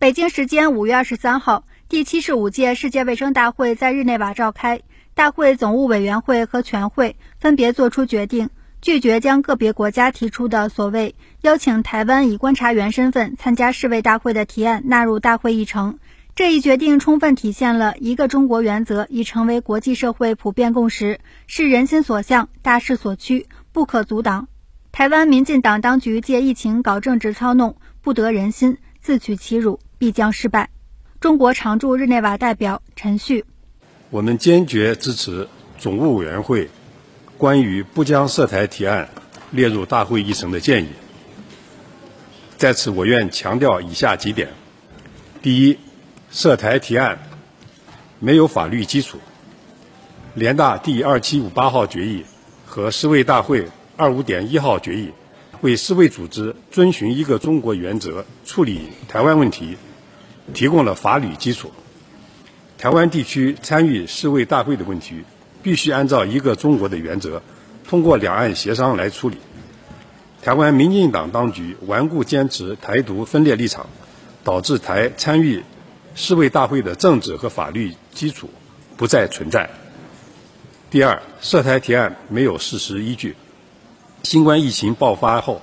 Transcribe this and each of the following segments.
北京时间五月二十三号，第七十五届世界卫生大会在日内瓦召开。大会总务委员会和全会分别作出决定，拒绝将个别国家提出的所谓邀请台湾以观察员身份参加世卫大会的提案纳入大会议程。这一决定充分体现了一个中国原则已成为国际社会普遍共识，是人心所向、大势所趋，不可阻挡。台湾民进党当局借疫情搞政治操弄，不得人心，自取其辱。必将失败。中国常驻日内瓦代表陈旭：我们坚决支持总务委员会关于不将涉台提案列入大会议程的建议。在此，我愿强调以下几点：第一，涉台提案没有法律基础。联大第二七五八号决议和世卫大会二五点一号决议为世卫组织遵循一个中国原则处理台湾问题。提供了法律基础。台湾地区参与世卫大会的问题，必须按照一个中国的原则，通过两岸协商来处理。台湾民进党当局顽固坚持台独分裂立场，导致台参与世卫大会的政治和法律基础不再存在。第二，涉台提案没有事实依据。新冠疫情爆发后，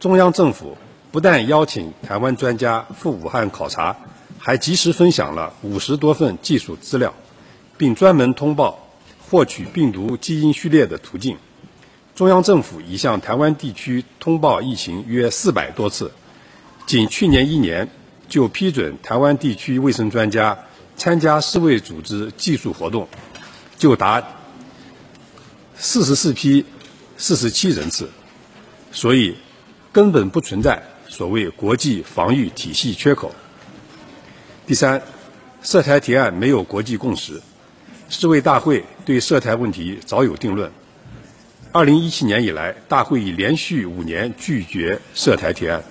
中央政府。不但邀请台湾专家赴武汉考察，还及时分享了五十多份技术资料，并专门通报获取病毒基因序列的途径。中央政府已向台湾地区通报疫情约四百多次，仅去年一年就批准台湾地区卫生专家参加世卫组织技术活动，就达四十四批四十七人次，所以根本不存在。所谓国际防御体系缺口。第三，涉台提案没有国际共识。世卫大会对涉台问题早有定论。二零一七年以来，大会已连续五年拒绝涉台提案，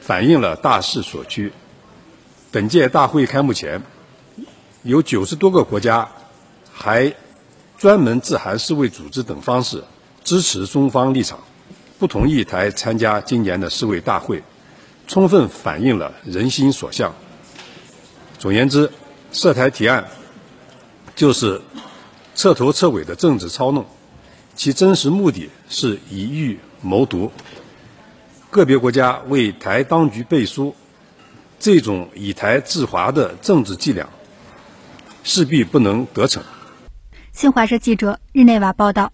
反映了大势所趋。本届大会开幕前，有九十多个国家还专门致函世卫组织等方式支持中方立场。不同意台参加今年的世卫大会，充分反映了人心所向。总言之，涉台提案就是彻头彻尾的政治操弄，其真实目的是以欲谋独。个别国家为台当局背书，这种以台制华的政治伎俩，势必不能得逞。新华社记者日内瓦报道。